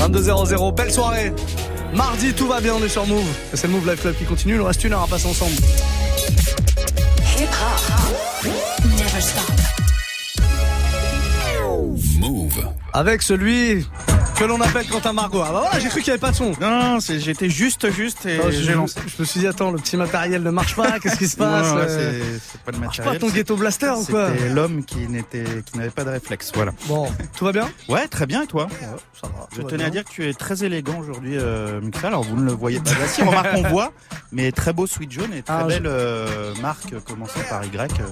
22h00, belle soirée. Mardi, tout va bien, on est sur Move. C'est le Move Life Club qui continue, il nous reste une heure à passer ensemble. Hip hop. Never stop. Move. Avec celui que l'on appelle Quentin Margot. Ah bah voilà, j'ai cru qu'il n'y avait pas de son. Non, j'étais juste, juste et Non, je, j'ai lancé. je me suis dit, attends, le petit matériel ne marche pas, qu'est-ce qui se passe ouais, euh, c'est c'est pas le marche pas matériel. ton ghetto blaster ou quoi C'était l'homme qui n'était, qui n'avait pas de réflexe. Voilà. Bon, tout va bien Ouais, très bien. Et toi Ça va. Je tenais à dire que tu es très élégant aujourd'hui, euh. Alors vous ne le voyez pas. Si, remarque on voit, mais très beau sweat jaune et très Ah, belle euh, marque commençant par Y. euh,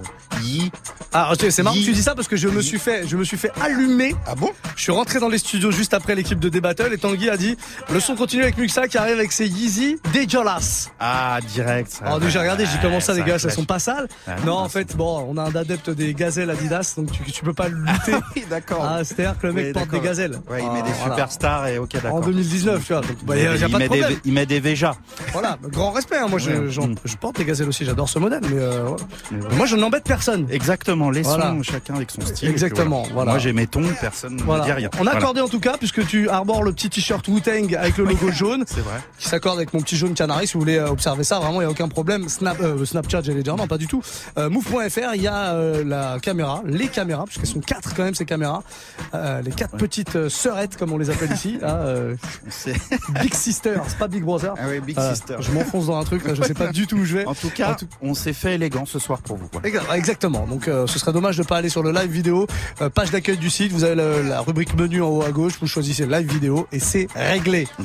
Yi. Ah, c'est marrant que tu dis ça parce que je me suis fait, je me suis fait allumer. Ah bon? Je suis rentré dans les studios juste après l'équipe de D-Battle et Tanguy a dit le son continue avec Muxa qui arrive avec ses Yeezy dégueulasses. Ah, direct. ça. Alors, donc, j'ai regardé, j'ai dit comment ça, les ça gars, clash. sont pas sales. Ah, non, en fait, bon, on a un adepte des gazelles Adidas, donc tu, tu peux pas lutter. Oui, d'accord. Ah, c'est-à-dire que le mec Oui, porte des gazelles. Ouais, il met Ah, des voilà. superstars et ok, En d'accord. 2019, tu vois. Donc, bah, il, y a, y a pas de met problème. des, il met des Véjas. Voilà, grand respect. hein. Moi, je, Ouais. j'en- je porte des gazelles aussi. J'adore ce modèle, mais, euh. Mais moi, je n'embête personne. Exactement, laissons Voilà. chacun avec son style. Exactement, voilà. Moi j'ai mes tons, personne ne Voilà. dit rien. On a accordé en tout cas, puisque tu arbores le petit t-shirt Wu-Tang avec le logo jaune, C'est vrai. qui s'accorde avec mon petit jaune canari. Si vous voulez euh, observer ça, vraiment, il n'y a aucun problème. Snap, euh, Snapchat, j'allais dire, non, pas du tout. Euh, Move.fr, il y a euh, la caméra, les caméras, puisqu'elles sont quatre quand même ces caméras. Les quatre petites sœurettes, comme on les appelle ici. hein, Big Sister, c'est pas Big Brother. Ah oui, Big Sister. Je m'enfonce dans un truc, là, je sais pas du tout où je vais. En tout cas, En tout- on s'est fait élégant ce soir pour vous. voilà. Exactement. Donc ce serait dommage de pas aller sur le live vidéo. Page d'accueil du site, vous avez la rubrique menu en haut à gauche, vous choisissez live vidéo et c'est réglé.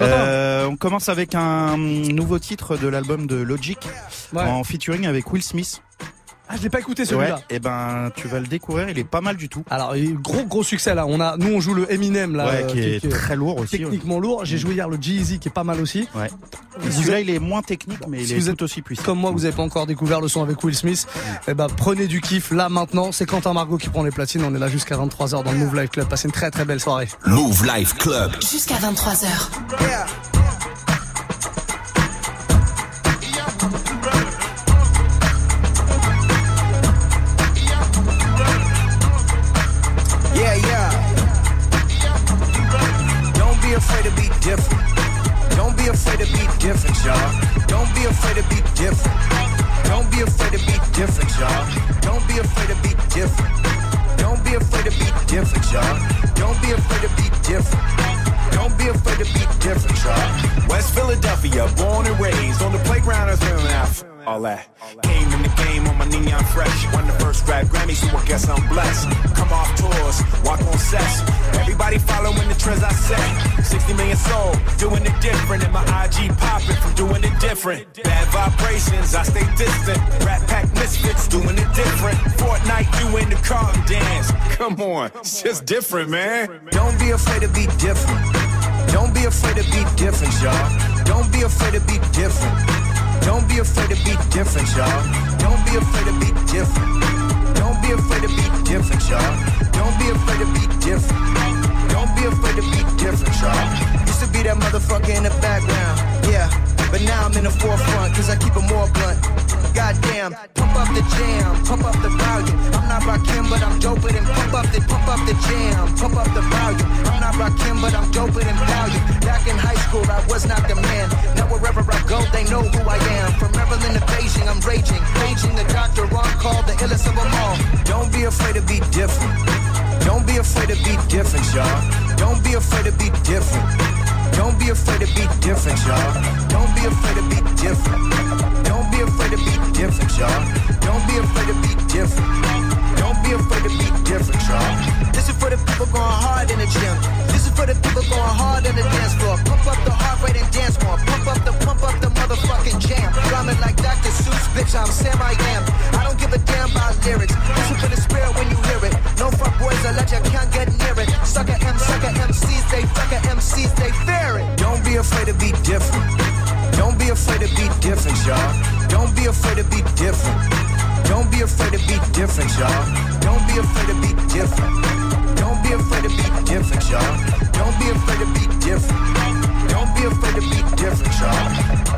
Euh, on commence avec un nouveau titre de l'album de Logic Ouais. en featuring avec Will Smith. Ah, je l'ai pas écouté Ouais, celui-là. et ben tu vas le découvrir, il est pas mal du tout. Alors il y a eu gros gros succès là. On a, nous on joue le Eminem là, ouais, euh, qui est très lourd aussi. ouais. techniquement lourd. J'ai joué hier le Jeezy qui est pas mal aussi. Ouais. Et Vous Celui-là, il est moins technique, mais il Si est vous êtes tout aussi puissant. Comme moi, vous avez pas encore découvert le son avec Will Smith. Eh ben prenez du kiff là maintenant. C'est Quentin Margot qui prend les platines. On est là jusqu'à 23h dans le Move Live Club. Passez une très très belle soirée. Move Life Club. Jusqu'à 23h. Yeah, Don't be afraid to be different, y'all. Don't be afraid to be different. Don't be afraid to be different, y'all. Don't be afraid to be different. Don't be afraid to be different, y'all. West Philadelphia, born and raised on the playground of half. All that. Came in the game on my neon fresh. Won the first rap Grammy, so I guess I'm blessed. Come off tours, walk on sets. Everybody following the trends I set. 60 million sold, doing it different. And my IG popping from doing it different. Bad vibrations, I stay distant. Rat pack misfits, doing it different. Fortnite, in the car dance. Come on, it's just different, man. Don't be afraid to be different. Don't be afraid to be different, y'all. Don't be afraid to be different. Don't be afraid to be different, y'all. Don't be afraid to be different. Don't be afraid to be different, y'all. Don't be afraid to be different. Don't be afraid to be different, y'all. Used to be that motherfucker in the background, yeah. But now I'm in the forefront, cause I keep it more blunt. Goddamn, pump up the jam, pump up the volume. I'm not Rakim, but I'm doper than pump up the pump up the jam, pump up the volume. I'm not Rakim, but I'm doper than value. Back in high school, I was not the man. Now wherever I go, they know who I am. From Maryland to Beijing, I'm raging, paging the doctor on call, the illest of them all. Don't be afraid to be different. Don't be afraid to be different, y'all. Don't be afraid to be different. Don't be afraid to be different, y'all. Don't be afraid to be different. Don't be afraid to be different, y'all. Don't be afraid to be different. Don't be afraid to be different, y'all. This is for the people going hard in the gym. This is for the people going hard on the dance floor. Pump up the heart rate and dance more. Pump up the pump up the motherfucking jam. Rhyming like Dr. Seuss, bitch. I'm Sam I am. I don't give a damn about lyrics. Listen for the spirit when you hear it. No fuck boys, I let you can't get near it. Sucker M, sucker MCs, they fucker MCs, they fear it. Don't be afraid to be different. Don't be afraid to be different, y'all. Don't be afraid to be different. Don't be afraid to be different, y'all. Don't be afraid to be different. Don't be afraid to be different, y'all. Don't be afraid to be different. Don't be afraid to be different, y'all.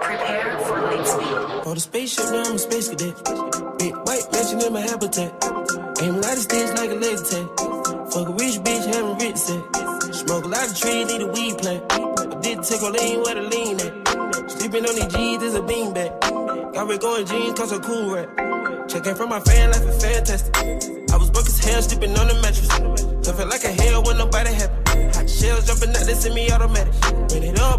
Prepare for late speed. Call the spaceship, now I'm a space cadet in my habitat. Aim a lot of sticks like a leg tag. Fuck a rich bitch, having rich sex. Smoke a lot of trees, need a weed plant. I did take a lean where the lean at. Sleeping on these G's is a beanbag. Got red going jeans, cause a cool rat. Checking from my fan life is fantastic. I was broke as hell, sleeping on the mattress. I felt like a hell when nobody happy. Hot shells jumping out, they send me automatic. When it on.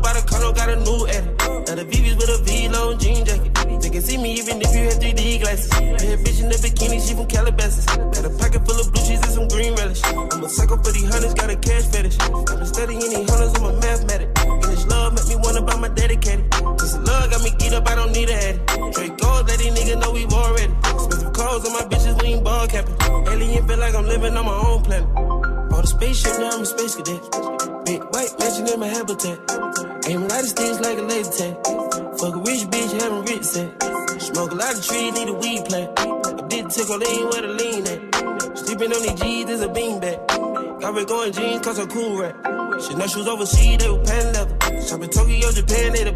No shoes overseas, they were pan level. Shopping Tokyo, Japan, they the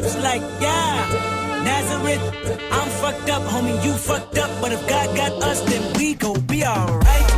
lips like, yeah, Nazareth. I'm fucked up, homie, you fucked up. But if God got us, then we gon' be alright.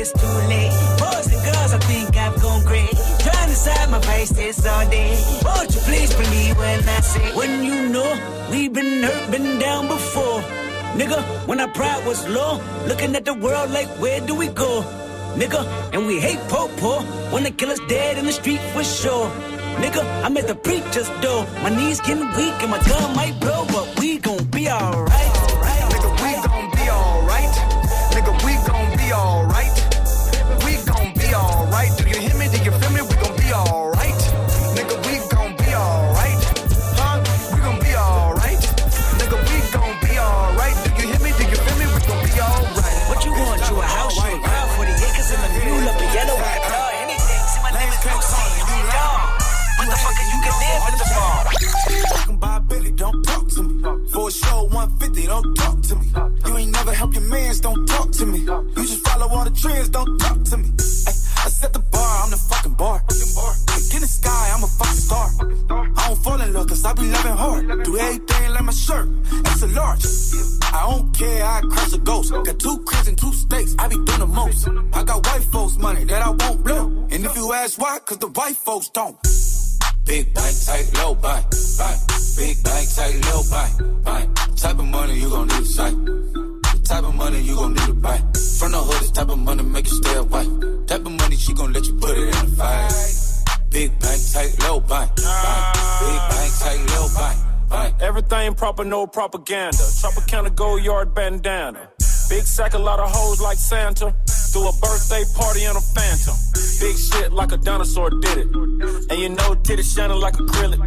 it's too late. Boys and girls, I think I've gone crazy. Trying to side my vices all day. Won't you please believe when I say, when you know we've been hurt, been down before. Nigga, when our pride was low, looking at the world like, where do we go? Nigga, and we hate po-po, When they kill us dead in the street for sure. Nigga, I'm at the preacher's door. My knees getting weak and my gun might blow, but we gon' be alright. Trends don't proper, no propaganda. Tropicana gold yard bandana. Big sack, a lot of hoes like Santa. Do a birthday party in a phantom. Big shit like a dinosaur did it. And you know titty shining like acrylic.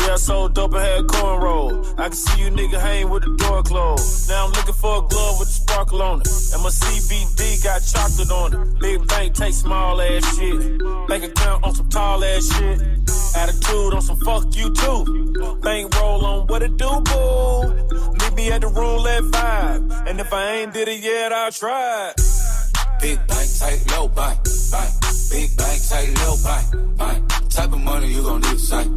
Yeah, I sold dope and had cornrow. I can see you nigga hang with the door closed. Now I'm looking for a glove with a sparkle on it. And my CBD got chocolate on it. Big bank take small ass shit. Bank account on some tall ass shit. Attitude on some fuck you too. Bank roll on what it do, boo. Meet me at the roulette vibe. And if I ain't did it yet, I'll try. Big bank, tight, low bank, bank. Big bank, tight, low bank, bank. Type of money you gon' need to sight.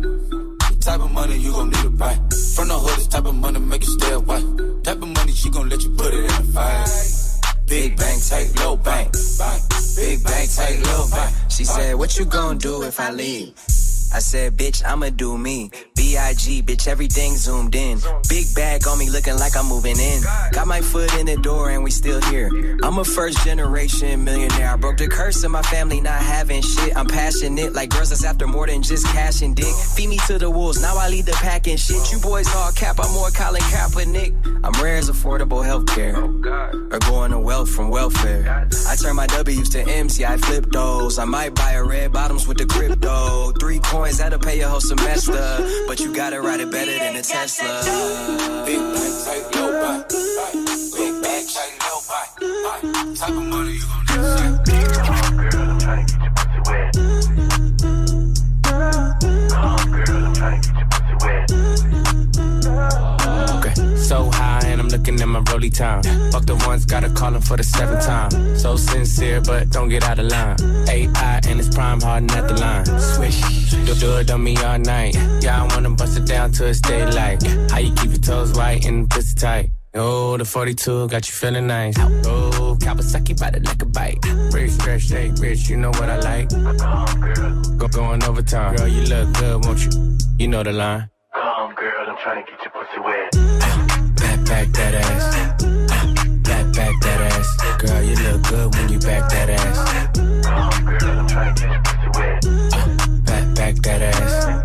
Type of money you gon' need to buy. From the hood, this type of money make you stay away. Type of money she gon' let you put it in the fight. Big bank, take low bank, bank. Big bank, take low bank. She said, What you gonna do if I leave? I said, bitch, I'ma do me. B.I.G., bitch, everything zoomed in. Big bag on me looking like I'm moving in. Got my foot in the door and we still here. I'm a first generation millionaire. I broke the curse of my family not having shit. I'm passionate like girls that's after more than just cash and dick. Feed me to the wolves, now I lead the pack and shit. You boys all cap, I'm more Colin Kaepernick. I'm rare as affordable healthcare. Or going to wealth from welfare. I turn my W's to M's, yeah, I flip those. I might buy a red bottoms with the crypto. Three coins, that'll pay your whole semester. But you gotta ride it better than a Tesla. Big bank, tight, low bank. Big bank, tight, low bank. Type of money you gon' need looking at my rolly time. Fuck the ones, gotta call him for the seventh time. So sincere, but don't get out of line. AI and it's prime harden at the line. Swish, do, do it on me all night. Yeah, I wanna bust it down till it's daylight. How you keep your toes white and pussy tight? Oh, the 42 got you feeling nice. Oh, Kawasaki by the like a bite. Rich, fresh, shake, rich, you know what I like. Go going overtime. Girl, you look good, won't you? You know the line. Come, girl, I'm trying to get your pussy wet. Back, that ass. Back, back that ass. Girl, you look good when you back that ass. Come, girl, I'm trying to get your pussy wet. Back, back that ass.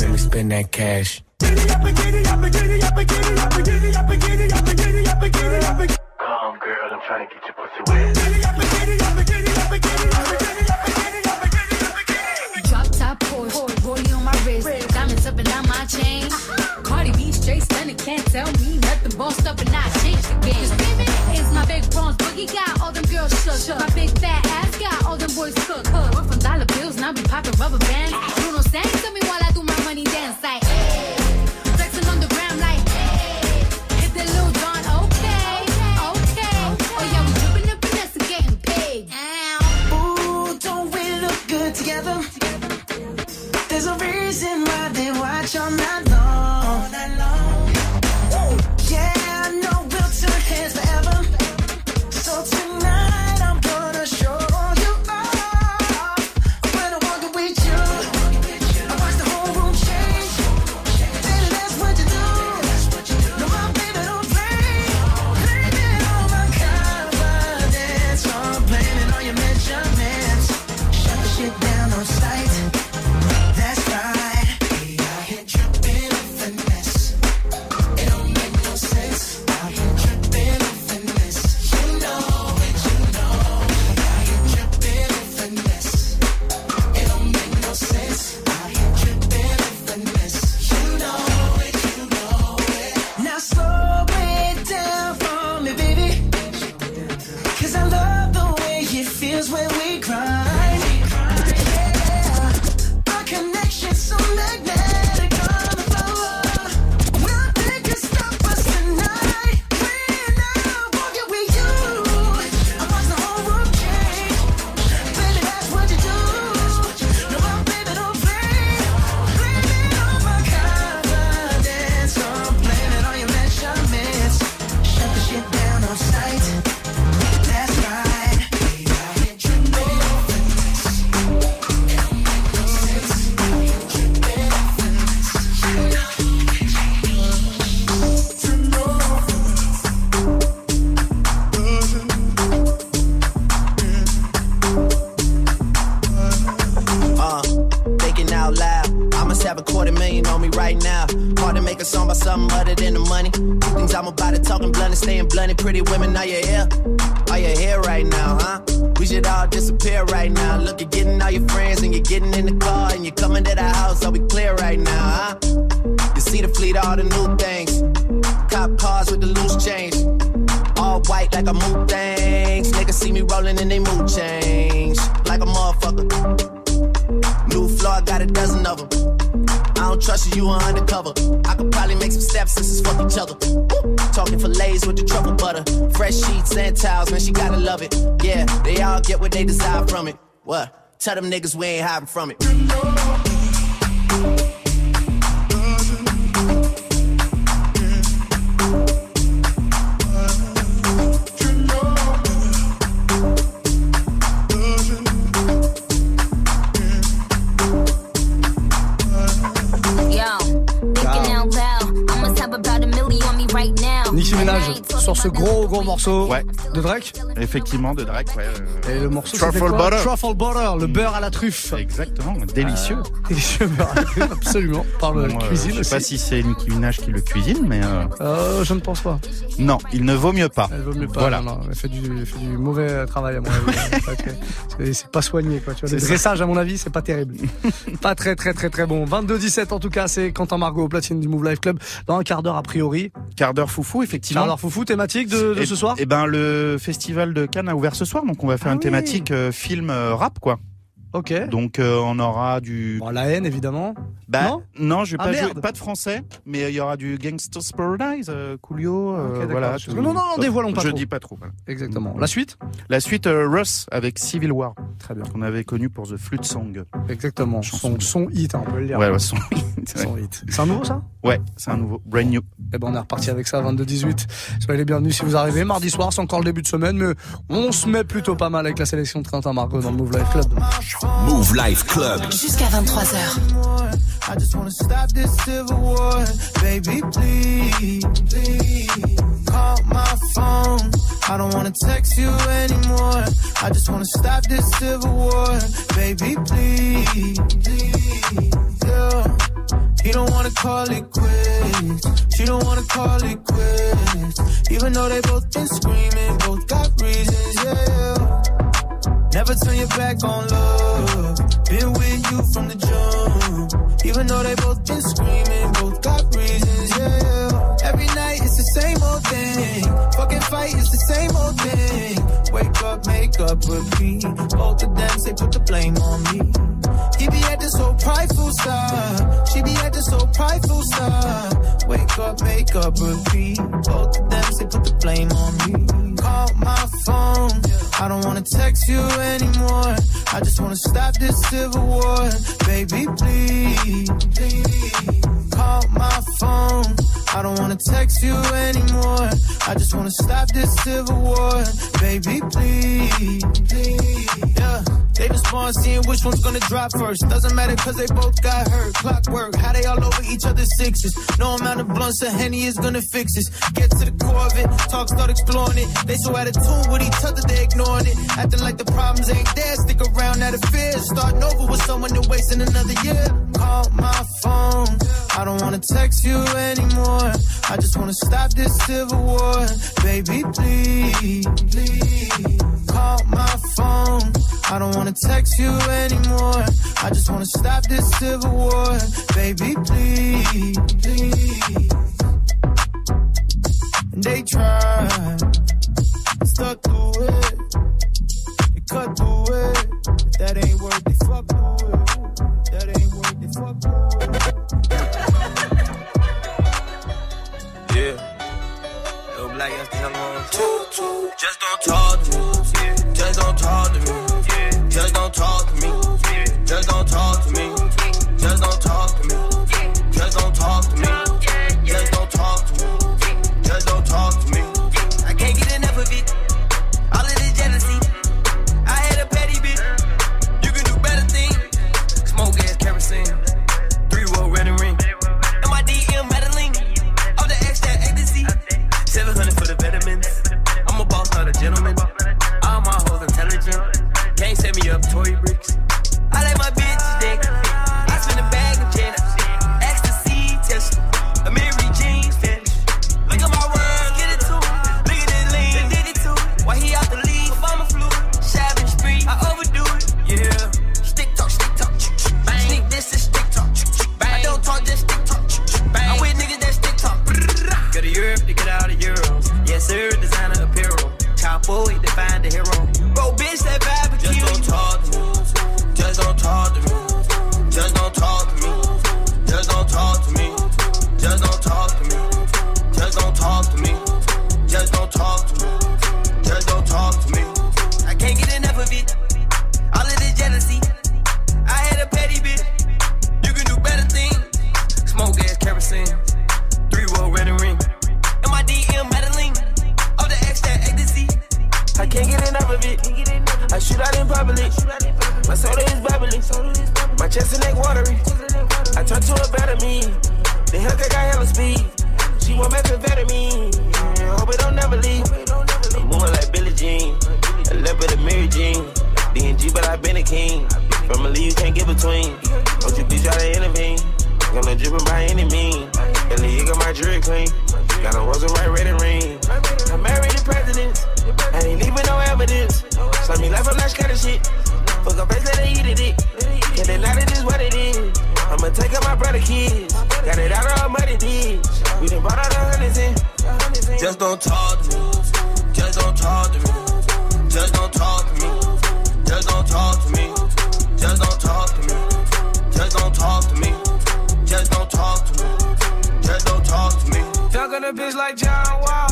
Make me spend that cash. Come, girl, I'm trying to get your pussy wet. Drop top Porsche, rollie on my wrist, diamonds up and down my chain. Cardi B straight stunning, can't tell me nothing. Bossed up and I changed the game. 'Cause baby, it's my big bronze boogie got all them girls shook. My big fat ass got all them boys cooked. We're from dollar bills, now be popping rubber bands. What? Tell them niggas we ain't hiding from it. Sur ce gros gros morceau de Drake. Effectivement, de Drake, ouais. euh, Et le morceau Truffle quoi butter. Truffle butter, le beurre à la truffe. Exactement, délicieux. Euh, délicieux beurre à la truffe, absolument. Par le Bon, euh, cuisine je sais pas si c'est Nicki Minaj qui le cuisine, mais euh, Euh, je ne pense pas. non, il ne vaut mieux pas. Elle vaut mieux pas. Voilà. Non, non, elle fait du, elle fait du mauvais travail à mon avis. C'est- pas soigné quoi. Tu vois, le ça. dressage à mon avis, c'est pas terrible. pas très très très très bon. 22-17 en tout cas, c'est Quentin Margot au platine du Move Life Club dans un quart d'heure a priori. Quart d'heure foufou, effectivement. Quart d'heure foufou thématique de, de Et- ce soir. Eh ben, le festival de Cannes a ouvert ce soir, donc on va faire Ah une oui. thématique euh, film euh, rap, quoi. Ok. Donc euh, on aura du. Bon, la haine évidemment. Bah, Non non, je vais Ah, pas jouer, pas de français, mais il y aura du Gangsta's Paradise, euh, Coolio, euh, Ok, d'accord. voilà. Non, non, non, dévoilons pas Je trop. dis pas trop. voilà. Exactement. La suite La suite, euh, Russ avec Civil War, Très bien. qu'on avait connu pour The Flute Song. Exactement. Chanson. Son, son hit, hein, on peut le dire. Ouais, ouais, son... Son hit. C'est un nouveau ça? Ouais, c'est un nouveau, brand new. Eh ben on est reparti avec ça, 22-18. Soyez les bienvenus si vous arrivez. Mardi soir, c'est encore le début de semaine, mais on se met plutôt pas mal avec la sélection de Quentin Margot dans le Move Life Club. Move Life Club. Jusqu'à 23h. I just wanna stop this civil war. Baby, please, please. Call my phone. I don't wanna text you anymore. I just wanna stop this civil war. Baby, please, please. Yeah. He don't wanna call it quits. She don't wanna call it quits. Even though they both been screaming, both got reasons, yeah. Never turn your back on love. Been with you from the jump. Even though they both been screaming, both got reasons, yeah. Every night it's the same old thing. Fucking fight, it's the same old thing. Wake up, make up, repeat. Both of them say put the blame on me. He be at this so prideful side. She be at this so prideful side. Wake up, make up, repeat. Both of them say put the blame on me. Call my phone. I don't wanna text you anymore. I just wanna stop this civil war. Baby, please. please. Call my phone. I don't wanna text you anymore. I just wanna stop this civil war. Baby, please. please. Yeah. They respond seeing which one's gonna drop first. Doesn't matter cause they both got hurt. Clockwork, how they all over each other's sixes. No amount of blunts or Henny is gonna fix this. Get to the core of it, talk, start exploring it. They so out of tune with each other, they ignoring it. Acting like the problems ain't there, stick around out of fear. Starting over with someone and wasting another year. Call my phone, I don't wanna text you anymore. I just wanna stop this civil war. Baby, please, please. Call my phone. I don't wanna text you anymore. I just wanna stop this civil war. Baby, please, please. And they try, stuck through it, they cut through it. If that ain't worth it, fuck through it. That ain't worth it, fuck through it. Just don't talk to me. Just don't talk to me. Clean. Got a wasn't right red and ring. I married the president. I ain't leaving no evidence. Slap me life, I'm not scared of shit. Fuck a face that they eat it. Can't deny that this what it is. I'ma take out my brother kids. Got it out of our money ditch. We done brought out the hundreds in. Just don't talk to me. Just don't talk bitch like John Wall.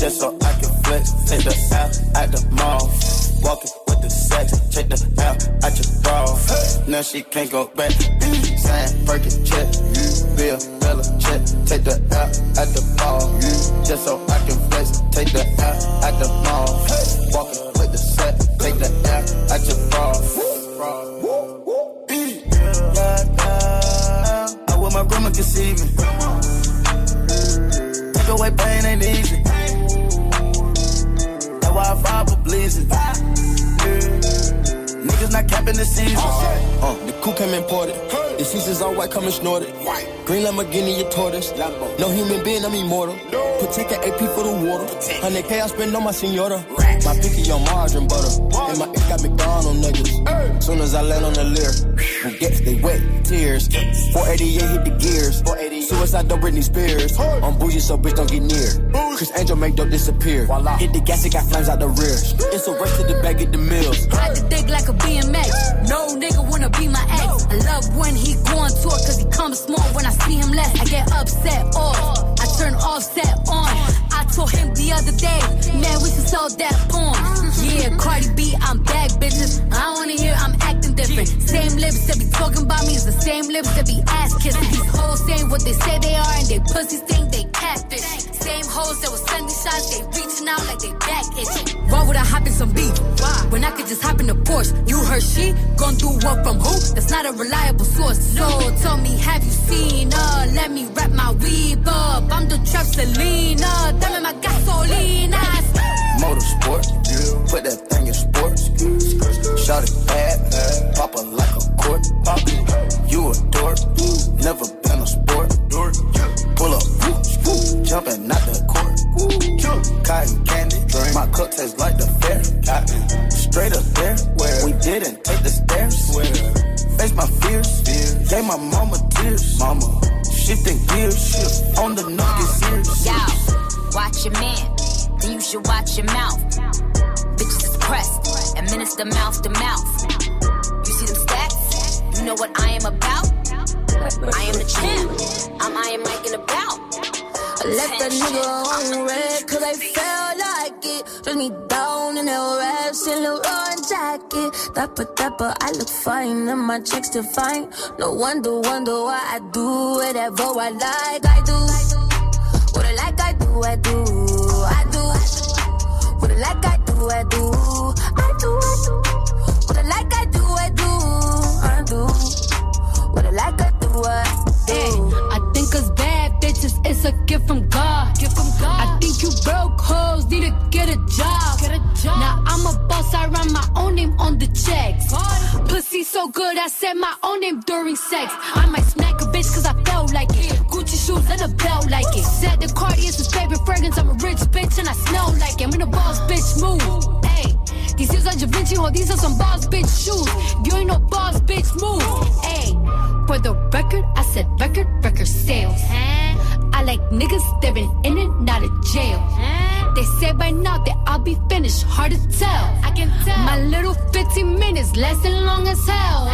Just so I can flex. Take the L at the mall. Walking with the sex. Check the L at your bra. Now she can't go back. Saying, burger check, Bill, Bella check. Take the seasons all white, coming snorted. Green Lamborghini, your tortoise. No human being, I'm immortal. Protect an AP for the water. 100K I spend on my senora. Rats. My picky on margarine butter. And my ink got McDonald niggas. Soon as I land on the who gets they wet tears. 488 hit the gears. Suicide don't Britney Spears. I'm bougie, so bitch don't get near. Criss Angel make dope disappear. Hit the gas, it got flames out the rear. It's a race to the back at the mills. Ride the dick like a BMX. No nigga wanna be my ex. I love when he go to tour cause he comes small when I see him less. I get upset off. I turn offset on. I told him the other day, man, we should sell that porn. Yeah, Cardi B, I'm back, bitches. I wanna hear I'm acting different. Same lips that be talking about me is the same lips that be ass kissing. These hoes saying what they say they are and they pussies think they. Same hoes that was sending shots, they reaching out like they back itching. Why would I hop in some beef? Why? When I could just hop in the Porsche. You heard she gon' do what from who? That's not a reliable source. So tell me, have you seen her? Let me wrap my weave up. I'm the trap Dapper, dapper, I look fine and my checks still fine. No wonder, wonder why I do whatever I like. I do what I like. I do, I do, I do what I like. I do, I do, I do, I do what I like. I do, I do, I do what I like. I do, I do. I think us bad bitches, it's a gift from God. Gift from God. I think you broke hoes need to get a job. Get a job. I write my own name on the checks. Pussy so good, I said my own name during sex. I might smack a bitch cause I felt like it. Gucci shoes and a belt like it. Said the Cartier's his favorite fragrance, I'm a rich bitch and I smell like it. I'm in a boss bitch move. Hey. These shoes are Da Vinci, oh, these are some boss bitch shoes. You ain't no boss bitch move. Hey, for the record, I said record, record sales. I like niggas been in and out of jail. They say by now that I'll be finished, hard to tell. I can tell. My little 15 minutes lasting long as hell.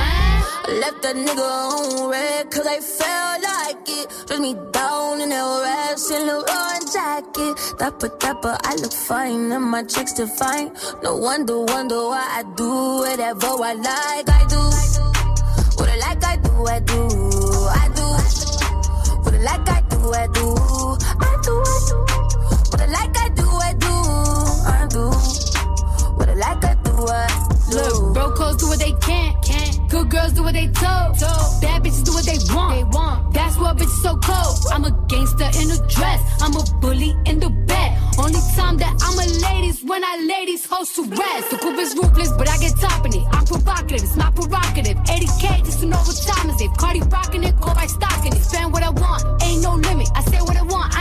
I left that nigga on red cause I felt like it. Dress me down in that red Saint Laurent jacket. Dapper, dapper, I look fine and my checks still fine. No wonder, wonder why I do whatever I like. I do what I like. I do, I do, I do what like. I do, I do, I do, I do what like. I do, like. Do, Look, hoes do what they can, Can't, Good girls do what they told. told. Bad bitches do what they want. They want. That's why bitches so cold. I'm a gangster in a dress. I'm a bully in the bed. Only time that I'm a ladies when I ladies host to rest. The group is ruthless, but I get top in it. I'm provocative, it's my prerogative. 80k just to know what time is it. Cardi rocking it, go by stocking it. Spend what I want, ain't no limit. I say what I want,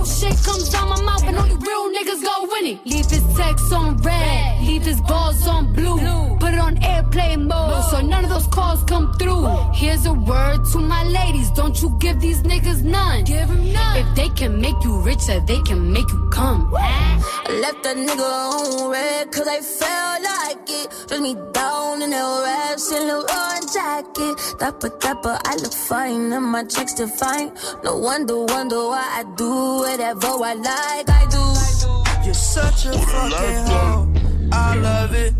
real shit comes out my mouth, and only real niggas go winning. Leave his text on red, leave his balls on blue. Put it on airplane mode, so none of those calls come through. Here's a word to my ladies, don't you give these niggas none. Give 'em none. If they can make you richer, they can make you come. I left that nigga on red cause I felt like it. Dress me down in that red Saint Laurent jacket. Dapper, dapper, I look fine and my checks fine. No wonder, wonder why I do whatever I like. I do. You're such a fucking hoe. I love it.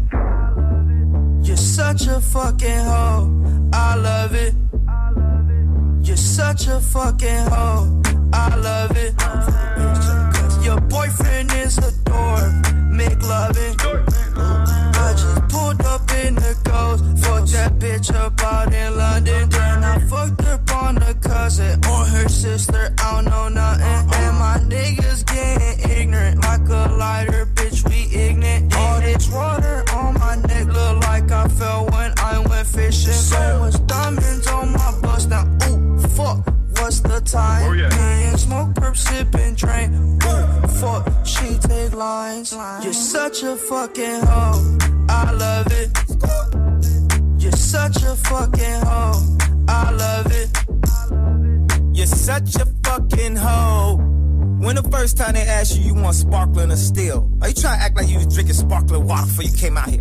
You're such a fucking hoe. I love it. You're such a fucking hoe. I love it. Your boyfriend is a dork. Make loving. I just pulled up in the ghost. Fucked that bitch up out in London. Then I fucked up on a cousin or her sister. And smoke, perp, sip, and drink. Ooh, fuck, she take lines. You're such a fucking hoe. I love it. You're such a fucking hoe. I love it. You're such a fucking hoe. When the first time they asked you, you want sparkling or still? Are you trying to act like you was drinking sparkling water before you came out here?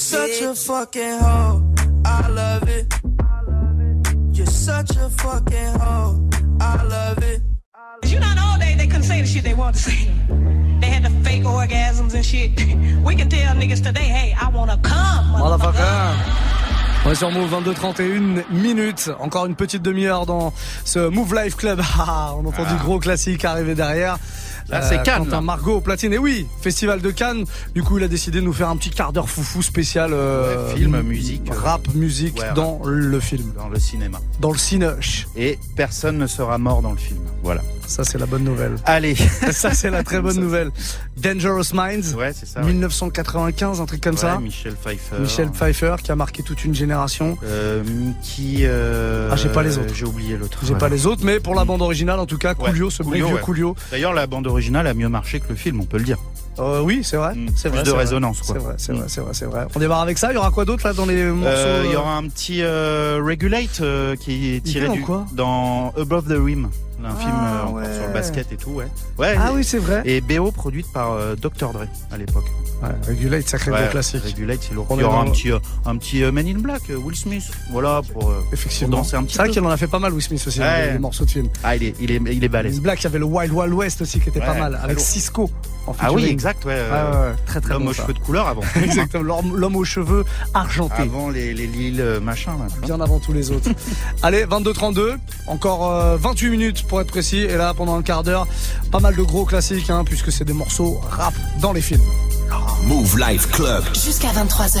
You're such a fucking hoe. I love it. You're such a fucking hoe. I love it. You know, old days they couldn't say the shit they wanted to say. They had the fake orgasms and shit. We can tell niggas today, hey, I wanna come. Motherfucker. On est sur Move 22 31 minutes. Encore une petite demi-heure dans ce Move Life Club. Ah, on entend du gros classique arriver derrière. Là, c'est Cannes, Quentin. Margot au platine. Et oui, Festival de Cannes. Du coup, il a décidé de nous faire un petit quart d'heure foufou spécial. euh, Ouais, film, musique. Rap, musique Ouais, dans le film. Dans le cinéma. Dans le cinéch. Et personne ne sera mort dans le film. Voilà. Ça, c'est la bonne nouvelle. Allez. ça, c'est la très bonne nouvelle. Dangerous Minds. Ouais, c'est ça. ouais. 1995, un truc comme Ouais, ça. Michel Pfeiffer. Michel Pfeiffer qui a marqué toute une génération. Euh, Mickey. euh, Ah, j'ai pas les autres. J'ai oublié l'autre. J'ai pas les autres, mais pour la bande originale, en tout cas, Coolio, ce bon Coolio, vieux. Coolio. D'ailleurs, la bande originale a mieux marché que le film, on peut le dire. Euh, oui, c'est vrai. c'est plus vrai, de c'est vrai. résonance, quoi. C'est vrai, c'est vrai, c'est vrai, c'est vrai. On démarre avec ça. Il y aura quoi d'autre là dans les morceaux Euh, Il y aura un petit euh, Regulate qui est tiré du, quoi? dans Above the Rim, un Ah, film euh, encore ouais. sur le basket et tout, ouais. ouais Ah et- oui, c'est vrai. Et BO produite par euh, Dr Dre à l'époque. Ouais, Regulate, sacré Ouais, classique. Regulate, c'est lourd. Il y aura dans- un petit, euh, un petit euh, Man in Black, euh, Will Smith, voilà pour, euh, pour Effectivement. danser un petit C'est vrai qu'il en a fait pas mal, Will Smith aussi, Ouais. les, les morceaux de film. Ah, il est, il est, il est balèze. Une Black, il y avait le Wild Wild West aussi qui était pas mal, avec. Cisco. En Ah oui, exact, ouais. Euh. Très très L'homme bon, aux ça. cheveux de couleur avant. Exactement, l'homme aux cheveux argentés. Avant les, les Lille euh, machin, là. Bien avant tous les autres. Allez, 22-32, encore euh, 28 minutes pour être précis. Et là, pendant un quart d'heure, pas mal de gros classiques, hein, puisque c'est des morceaux rap dans les films. Move Life Club. Jusqu'à 23h.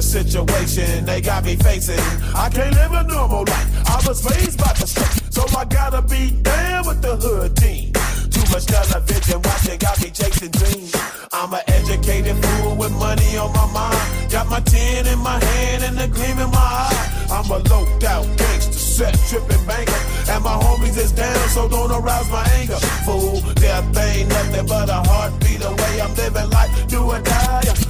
The situation they got me facing. I can't live a normal life. I was raised by the street, so I gotta be down with the hood team. Too much television watching got me chasing dreams. I'm an educated fool with money on my mind. Got my tin in my hand and a gleam in my eye. I'm a loped out gangster, set tripping banker. And my homies is down, so don't arouse my anger. Fool, death ain't nothing but a heartbeat away. I'm living life, do or die.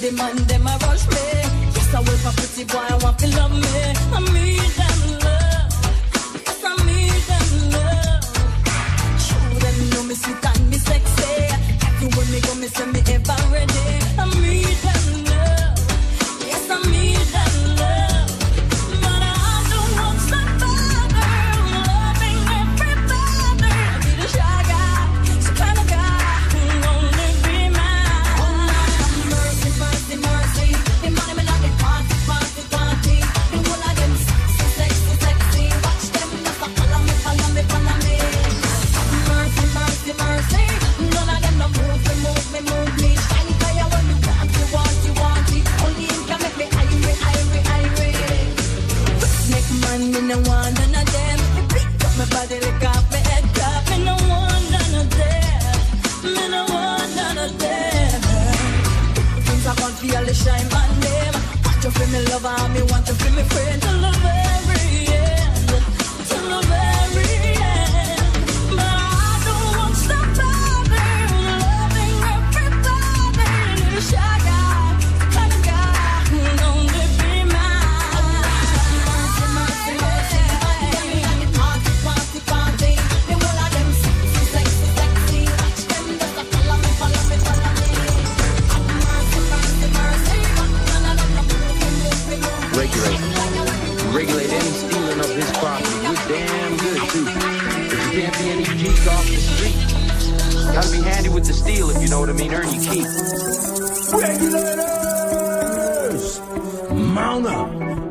The man them a rush me. Yes, I will for pretty boy, I want to love me. I need them love. Yes, I need them love. Show them know me sweet and me sexy. Everywhere me go, me say me ever ready. I need them me lover, and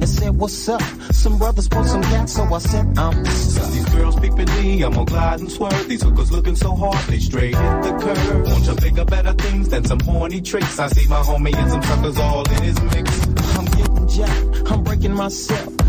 and said, what's up? Some brothers pulled some gas, so I said, I'm Since these girls peeping me, I'm gonna glide and swerve. These hookers looking so hard, they straight hit the curve. Want you bigger, better things than some horny tricks. I see my homie and some truckers all in his mix. I'm getting jacked, I'm breaking myself.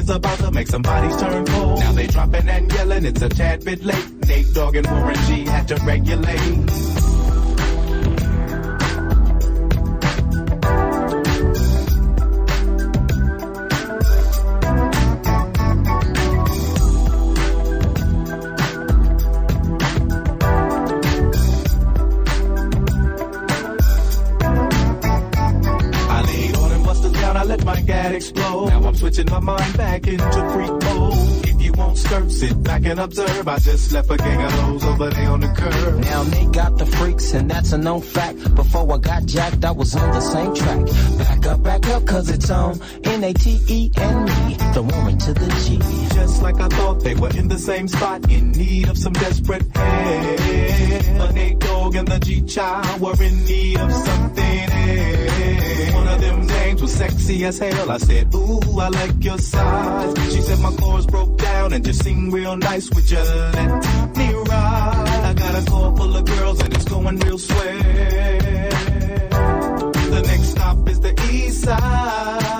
is about to make some bodies turn cold. Now they dropping and yelling, it's a tad bit late. Nate Dogg and Warren G had to regulate. Switching my mind back into freak mode. If you won't skirt, sit back and observe. I just left a gang of hoes over there on the curb. Now they got the freaks, and that's a known fact. Before I got jacked, I was on the same track. Back up, back up, cause it's on N-A-T-E and me, the woman to the G. Just like I thought, they were in the same spot, in need of some desperate help. The Nate Dogg and the G-Child were in need of something else. One of them names was sexy as hell. I said, ooh, I like your size. She said my chords broke down and just sing real nice. Would you let me ride? I got a car full of girls and it's going real swell. The next stop is the East Side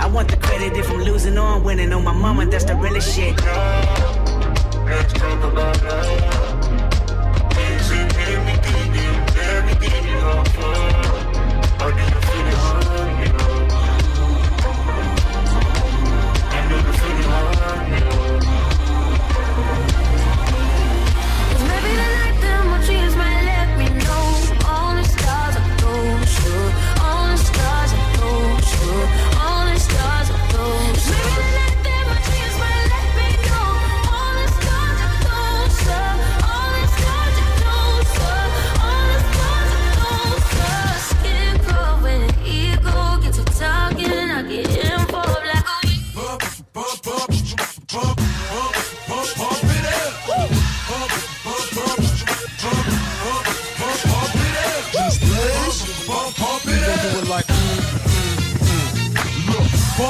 I want the credit if I'm losing or I'm winning. On my mama, that's the realest shit. Let's talk about love. And everything you offer?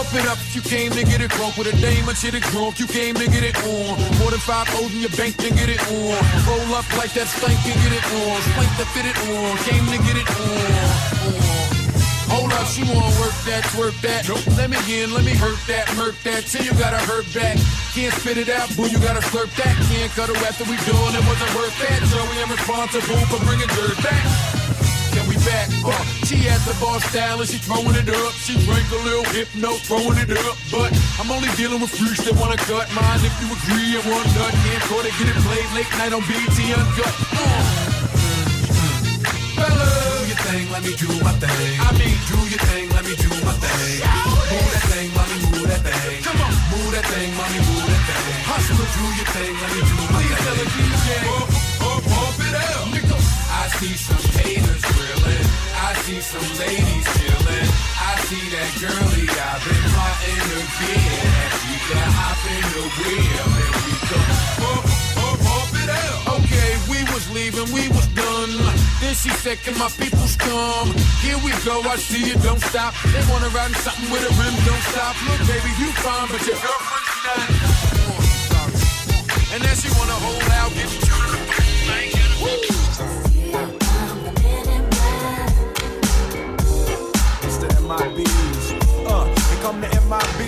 Pump it up if you came to get it drunk with a dame and shit it drunk. You came to get it on. More than five O's in your bank to get it on. Roll up like that stank and get it on. Spank to fit it on. Came to get it on. on. Hold up, she wanna work that, twerk that. Let me in, let me hurt that, murk that. Till you gotta hurt back. Can't spit it out, boo, you gotta slurp that. Can't cut her after we done, it wasn't worth that. So we am responsible for bringing dirt back. Can we back up? She at the bar style and she throwing it up. She drank a little hypno, throwing it up. But I'm only dealing with freaks that wanna cut mine. If you agree, and one nut can't caught it, get it played late night on BT Uncut. Uh. Fellas, do your thing, let me do my thing. I mean, do your thing, let me do my thing. Move that thing, mommy, move that thing. Come on, move that thing, mommy, move that thing. Hustler, do your thing, let me do my thing. Tell a DJ, pump, pump, pump it up. I see some haters grilling. I see some ladies chilling. I see that girlie I've been plotting to we can hop in the wheel and we go pump, pump, pump it up. Okay, we was leaving, we was done. Then she said, Can my peoples come? Here we go, I see you, don't stop. They wanna ride in something with a rim, don't stop. Look, baby, you fine, but your girlfriend's not. And then she wanna hold out, get you to the I MIBs. Uh, here come the MIBs.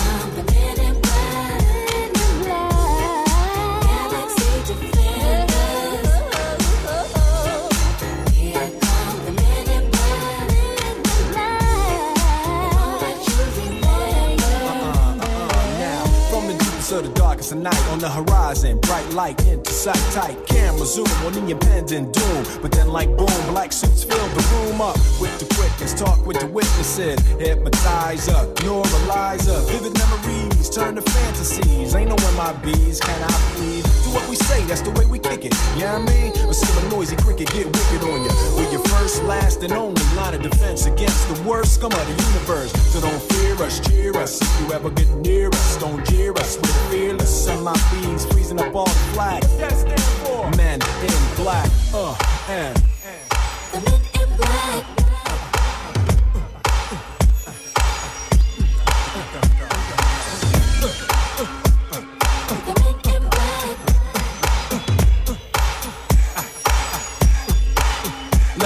Of night on the horizon, bright light into sight tight. Camera zoom on the impending doom. But then, like boom, black suits fill the room up with the quickness. Talk with the witnesses, hypnotizer, neuralizer. Vivid memories turn to fantasies. Ain't no MIBs, can I please? Do what we say, that's the way we kick it. Yeah, you know I mean? Or still a noisy cricket get wicked on you. We're your first, last, and only line of defense against the worst scum of the universe. So don't us, cheer us. If you ever get near us, don't jeer us. We're fearless. Send my bees freezing up all the flag. That stand for men in black. Uh, and.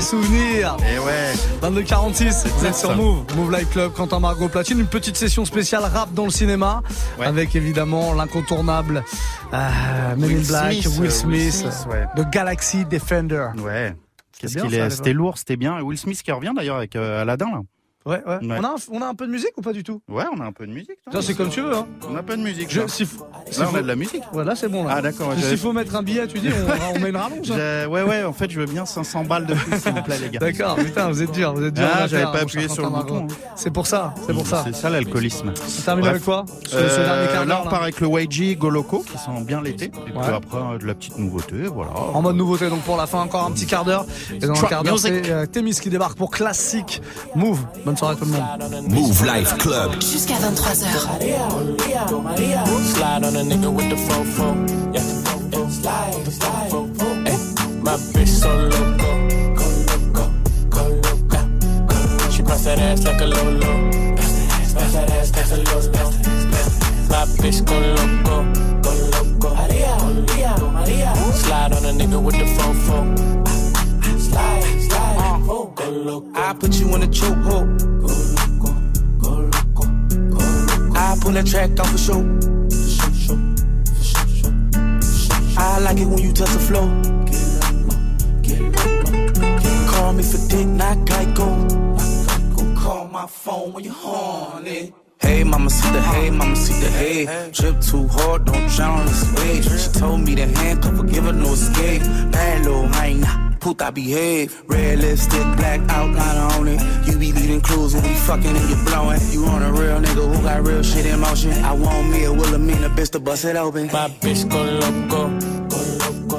Souvenirs. Et ouais. 2246, vous êtes sur Ça. Move, Move Live Club, Quentin Margot Platine, une petite session spéciale rap dans le cinéma, Ouais. avec évidemment l'incontournable euh, Men in Will Black, Smith, Will euh, Smith, Will Smith, ouais. de Galaxy Defender. Ouais. Qu'est-ce qu'il est. C'était lourd, c'était bien. Will Smith qui revient d'ailleurs avec euh, Aladdin là. Ouais, ouais. Ouais. On, a un, on a un peu de musique ou pas du tout? Ouais, on a un peu de musique. Tiens, c'est comme tu veux. Hein. On a pas de musique. Je- s'il Là, on a de la musique. Ouais, là c'est bon. Là. Ah, d'accord, S'il faut mettre un billet, tu dis, on, on met une rallonge. hein. Ouais, ouais, en fait, je veux bien 500 balles de plus, s'il vous plaît, les gars. D'accord, putain, vous êtes dur, vous êtes dur. Ah, j'avais pas appuyé sur le bouton, Margot. C'est pour ça, c'est pour ça. C'est ça l'alcoolisme. On termine Bref. avec quoi? Ce Euh, dernier Là, on part avec le YG Goloko qui sent bien l'été. Et puis après, euh, de la petite nouveauté, voilà. En mode nouveauté, donc pour la fin, encore un petit quart d'heure. Et dans Trap quart d'heure, c'est euh, Témis qui débarque pour classique Move. Bonne soirée tout le monde. Mouv' Live Club. Jusqu'à 23h. Slide on a nigga with the fofo. Yeah. yeah. Slide, slide. Hey, my bitch. Go loco, go bounce that ass like a lolo. Bounce that ass, that's a lolo. My bitch go loco, go loco. Maria, Maria, Maria. Slide on a nigga with the fofo. Ah, ah, slide, slide, go loco. I put you in a chokehold. I pull that track off for show. I like it when you touch the floor. Call me for dick, not Geico. Call my phone when you're horny. Hey, mama, see the hey, mama, see the hey. Trip too hard, don't drown this wave. She told me to handcuff her, give her no escape. Bad little hyena, puta behave. Red lipstick, black outline on it. You be leading clues when we fucking and you blowing. You on a real nigga who got real shit in motion. I want me a Wilhelmina bitch to bust it open. My bitch go loco.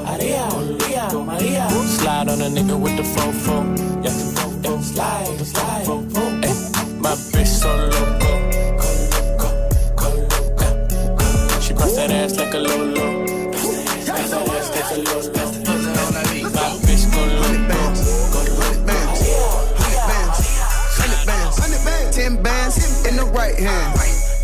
Maria, Maria, Maria. Slide on a nigga with the fofo. Yeah, yeah. Slide, slide, Ay, my bitch so loco. She bust that ass like a lolo. Right hand,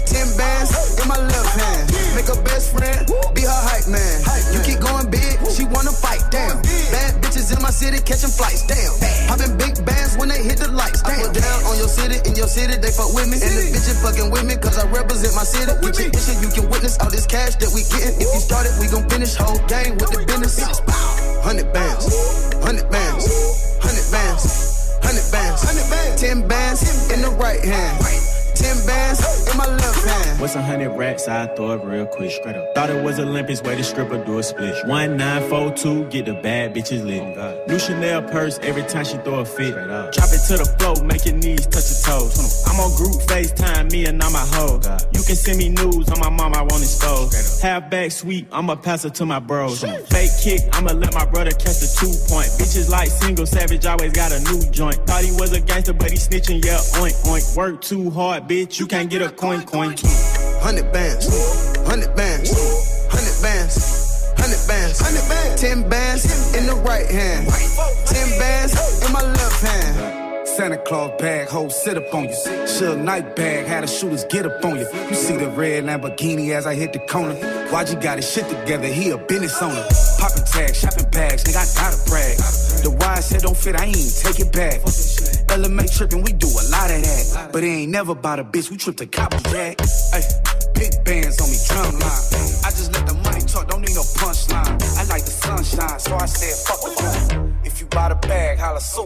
ten bands in my left hand. Make her best friend be her hype man. You keep going big, she wanna fight. Damn, bad bitches in my city catching flights. Damn, popping big bands when they hit the lights. I put down on your city, in your city they fuck with me, and the bitches fucking with me 'cause I represent my city. Get your issue, you can witness all this cash that we getting. If you started, we gon' finish whole game with the business. Hundred bands, hundred bands, hundred bands, hundred bands, ten bands in the right hand, ten bands in my left hand. What's a hundred racks? I throw it real quick, straight up. Thought it was Olympics, way to stripper do a split. One nine four two, get the bad bitches lit. New Chanel purse every time she throw a fit. Drop it to the floor, make your knees touch your toes. I'm on group FaceTime, me and all my hoes. You can send me news on my mom, I want it stove. Half back sweep, I'ma pass it to my bros. Fake kick, I'ma let my brother catch the two point. Bitches like single savage, always got a new joint. Thought he was a gangster, but he snitching, yeah, oink oink. Work too hard, bitch, you can't get a coin coin. Hundred bands, hundred bands, hundred bands, hundred bands, hundred bands, ten bands in the right hand, ten bands in my left hand. Santa Claus bag, hoe sit up on you. Suge Knight bag, had the shooters get up on you. You see the red Lamborghini as I hit the corner. Why'd you got his shit together? He a business owner. Popping tags, shopping bags, nigga, I gotta brag. The wire said don't fit, I ain't take it back. LMA tripping, we do a lot of that. But it ain't never about a bitch, we trip to Copper Jack. Big bands on me, drum line. I just let the money talk, don't need no punchline. I like the sunshine, so I said fuck the. If you buy the bag, holla so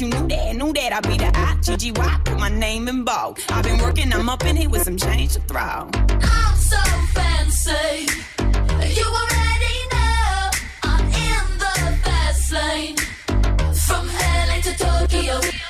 You knew that, knew that. I'd be the I, put my name in bold. I've been working, I'm up in here with some change to throw. I'm so fancy. You already know I'm in the fast lane. From LA to Tokyo.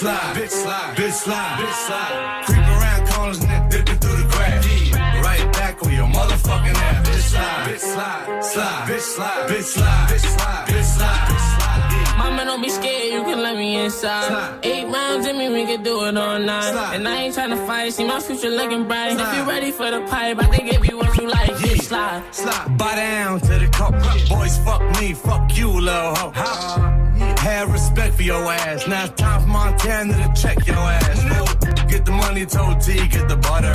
Slide, bitch slide, bitch slide, bitch slide. Creep around corners and then dipping through the grass. Right back on your motherfucking ass. Bitch slide. bitch slide, slide, bitch slide, bitch slide, bitch slide, bitch slide, bitch slide. Mama, don't be scared, you can let me inside. Eight rounds in me, we can do it all night. And I ain't tryna fight, see my future looking bright. If you ready for the pipe, I can give you what you like. Bitch, slide. Slide, buy down to the cup. Boys, fuck me, fuck you, little hoe. Have respect for your ass. Now it's time for Montana to check your ass. Get the money, told T, get the butter.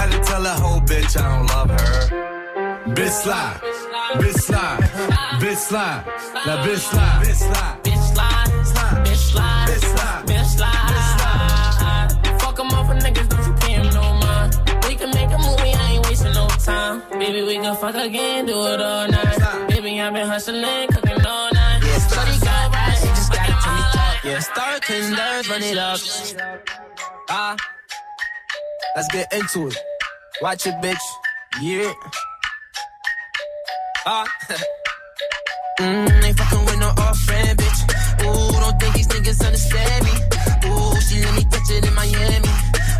Had to tell that whole bitch I don't love her. Bitch slide, bitch slide, bitch slide, now bitch slide, bitch slide. Bitch, slide. Bitch, slide. Bitch slide. Bitch, slide. Fuck 'em off for niggas, don't you pay 'em no mind. We can make a movie, I ain't wasting no time. Baby, we can fuck again, do it all night. Baby, I've been hustling, Start tenders, run it up. Ah, let's get into it. Watch it, bitch. Yeah. Ah. mm, ain't fucking with no off friend, bitch. Ooh, don't think these niggas understand me. Ooh, she let me touch it in Miami.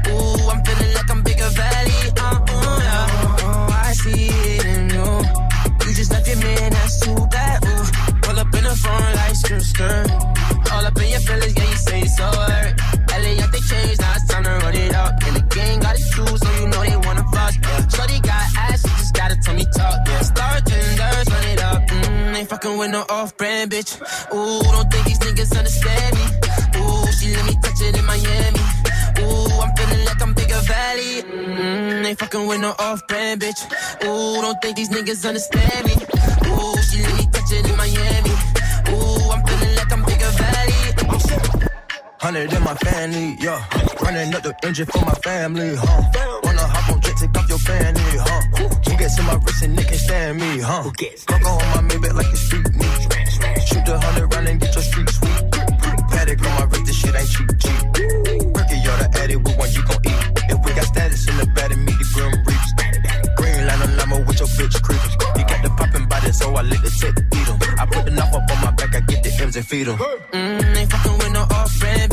Ooh, I'm feeling like I'm bigger valley. Uh, uh, yeah. Oh, I see it in you. You just left your man, that's too bad. Ooh, pull up in the front like skirt, skirt. All up in your feelings, yeah, you say it's so hurt. LA, yeah, they changed, now it's time to run it up. And the gang got its shoes, so you know they wanna fuss. Yeah. Shorty got ass, she just gotta tell me talk. Yeah, star tenders, run it up. Mm, ain't fucking with no off-brand bitch. Ooh, don't think these niggas understand me. Ooh, she let me touch it in Miami. Ooh, I'm feeling like I'm bigger valley. Mm, ain't fucking with no off-brand bitch. Ooh, don't think these niggas understand me. Ooh, she let me touch it in Miami. Ooh, I'm. Hundred in my family, yeah. Running up the engine for my family, huh? Wanna hop on jet, take off your fanny, huh? Who gets in my wrist and they can't stand me, huh? Coco on my Maybach like it's street meat. Shoot the hundred round and get your street sweet. Paddock on my wrist, this shit ain't cheap, cheap. Perky, you're the addy, what one you gon' eat? If we got status in the bed and meet the grim reaps. Green line on limo with your bitch creepers. You got the poppin' body, so I lick the tip, beat 'em. I put the knife up on my feed 'em. Mm, fucking with no off-brand.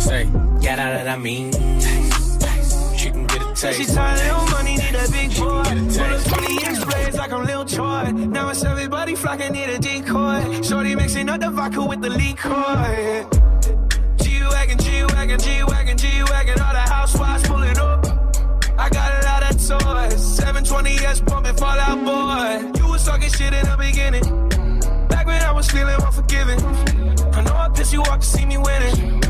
Say, of that mean. Taste, taste. She can get a taste. she tired, little money, need a big boy. She can a a taste. 20 inch blades like I'm Lil Troy. Now it's everybody flocking, need a decoy. Shorty mixing up the vodka with the liquor. G-Wagon, G-Wagon, G-Wagon, G-Wagon, all the housewives pulling up. I got a lot of toys. 720S pumping Fallout Boy. You was talking shit in the beginning. Back when I was feeling unforgiving. I know I pissed you off to see me winning.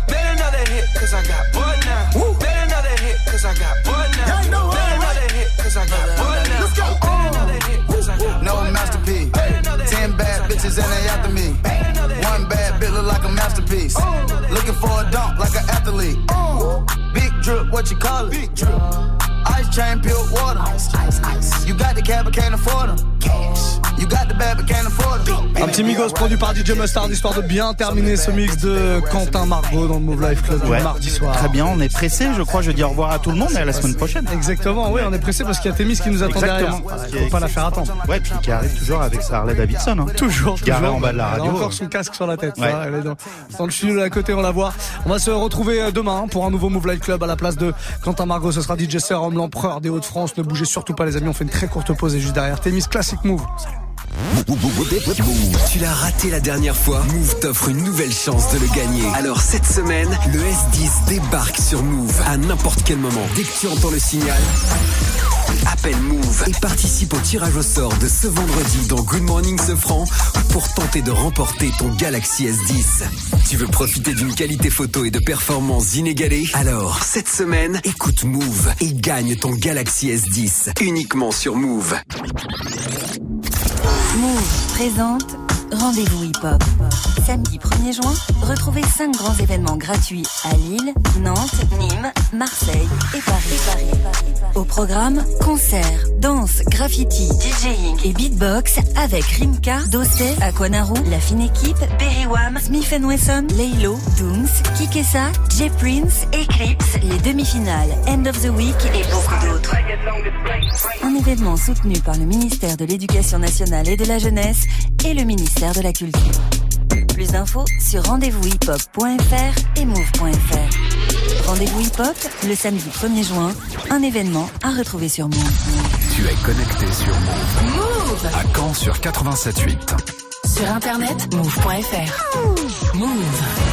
Another hit, cause I got bored now. Bet another hit, cause I got bored now. Bet another hit, cause I got bored now. Let's go. Bet another hit, cause I got No masterpiece. Ten bad bitches and they after me. One bad bitch look like a masterpiece. Oh. Looking for a dunk like an athlete. Oh. Big drip, what you call it? Big drip. Ice chain, pure water. Ice, ice, ice. You got the cab, but can't afford them. Cash. Un petit Migos produit par DJ Mustard histoire de bien terminer ce mix de Quentin Margot dans le Move Life Club Ouais. mardi soir. Très bien, on est pressé, je crois. Je dis au revoir à tout le monde et à la semaine prochaine. Exactement, oui, on est pressé parce qu'il y a Témis qui nous attend Exactement. derrière. Faut pas la faire attendre. Ouais, puis qui arrive toujours avec sa Harley Davidson. Hein. Toujours, toujours. en bas de la Elle a radio. encore son casque sur la tête. Ouais. ça, elle est dans, dans le studio à côté, on la voit. On va se retrouver euh, demain pour un nouveau Move Life Club à la place de Quentin Margot. Ce sera DJ Serum, l'empereur des Hauts-de-France. Ne bougez surtout pas, les amis. On fait une très courte pause et juste derrière Témis Classic Move. Tu l'as raté la dernière fois Move t'offre une nouvelle chance de le gagner. Alors cette semaine, le S10 débarque sur Move à n'importe quel moment. Dès que tu entends le signal, appelle Move et participe au tirage au sort de ce vendredi dans Good Morning Sofran pour tenter de remporter ton Galaxy S10. Tu veux profiter d'une qualité photo et de performances inégalées? Alors cette semaine, écoute Move et gagne ton Galaxy S10 uniquement sur Move. Move présente Rendez-vous Hip Hop. Samedi 1er juin, retrouvez 5 grands événements gratuits à Lille, Nantes, Nîmes, Marseille et Paris. Au programme, concerts, danse, graffiti, DJing et beatbox avec Rimka, Dossé, Aquanaru, La Fine Équipe, Berry Wham, Smith Wesson, Laylo, Dooms, Kikessa, J Prince, Eclipse, les demi-finales, End of the Week et beaucoup d'autres. Un événement soutenu par le ministère de l'Éducation nationale et de la jeunesse et le ministère de la Culture. Plus d'infos sur rendez-vous-hip-hop.fr et move.fr. Rendez-vous hip-hop le samedi 1er juin, un événement à retrouver sur Move. Tu es connecté sur Move. Move À Caen sur 87.8. Sur internet, move.fr. Move.